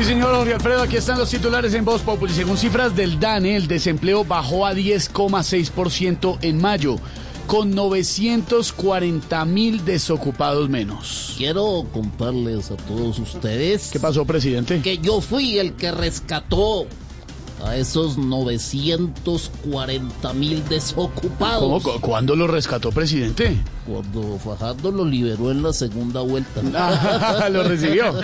Sí, señor Jorge Alfredo, aquí están los titulares en Voz Populi. Según cifras del DANE, el desempleo bajó a 10,6% en mayo, con 940 mil desocupados menos. Quiero contarles a todos ustedes ¿Qué pasó, presidente? que yo fui el que rescató a esos 940 mil desocupados ¿Cómo? ¿Cu- ¿Cuándo lo rescató, presidente? cuando Fajardo lo liberó en la segunda vuelta. Ah, lo recibió.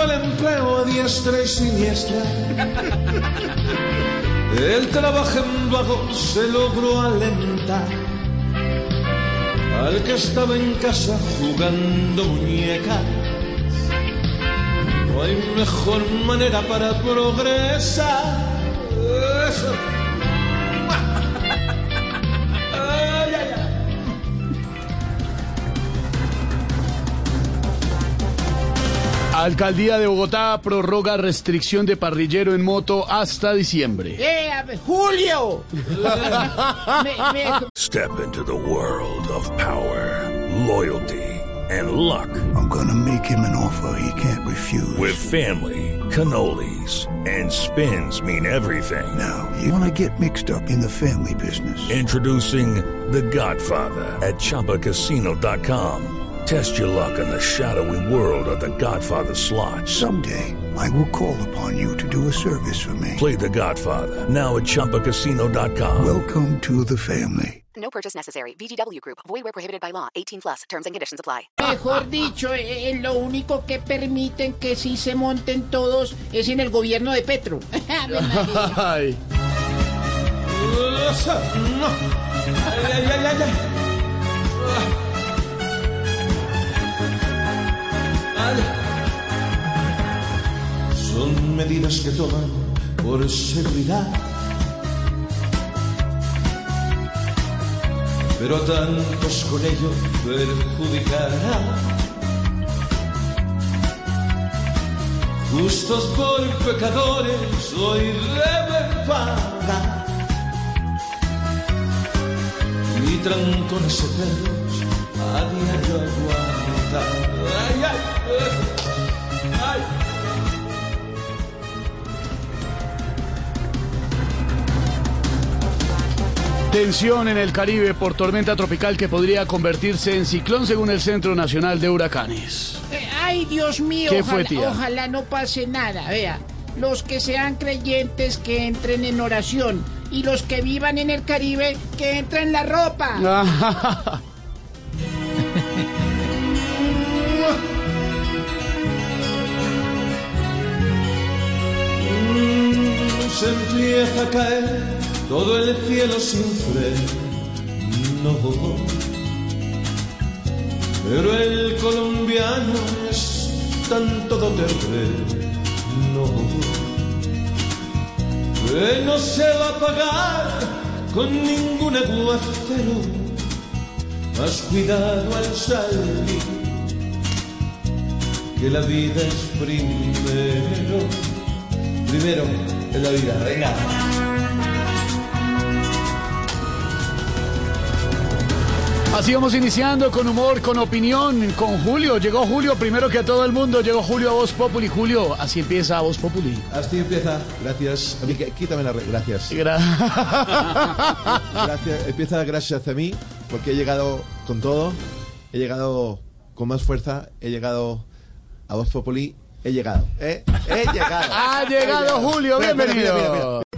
El empleo a diestra y siniestra. El trabajo en vago se logró alentar. Al que estaba en casa jugando muñecas. No hay mejor manera para progresar. Eso. Alcaldía de Bogotá prorroga restricción de parrillero en moto hasta diciembre. ¡Eh, Julio! Step into the world of power, loyalty, and luck. I'm gonna make him an offer he can't refuse. With family, cannolis, and spins mean everything. now, you wanna get mixed up in the family business. Introducing The Godfather at ChumbaCasino.com. Test your luck in the shadowy world of The Godfather slot. Someday, I will call upon you to do a service for me. Play The Godfather now at ChumbaCasino.com. Welcome to the family. No purchase necessary. VGW Group. Void where prohibited by law. 18 plus. Terms and conditions apply. mejor dicho, eh, eh, lo único que permiten que sí se monten todos es en el gobierno de Petro. Ave Ay. Ay, ay, ay, Son medidas que toman por seguridad. Pero a tantos con ello perjudicará. Justos por pecadores hoy deben pagar. Trancones eternos a diario. Tensión en el Caribe por tormenta tropical que podría convertirse en ciclón según el Centro Nacional de Huracanes. Eh, Ay, Dios mío, ¿Qué ojalá, fue, tía? ojalá no pase nada. Vea, los que sean creyentes que entren en oración y los que vivan en el Caribe que entren en la ropa. Se empieza a caer todo el cielo sin freno. Pero el colombiano es tan todoterreno que no se va a pagar con ningún aguacero. Más cuidado al salir, que la vida es primero. Primero en la vida, venga. Así vamos iniciando con humor, con opinión, con Julio. Llegó Julio primero que a todo el mundo. Llegó Julio a Voz Populi. Julio, así empieza Voz Populi. Así empieza, gracias. A mí, quí- Quítame la re- gracias. Gra- gracias. Empieza gracias a mí, porque he llegado con todo, he llegado con más fuerza, he llegado a Voz Populi, he llegado. ¿eh? He llegado. ha llegado Julio, bienvenido. mira, mira, mira.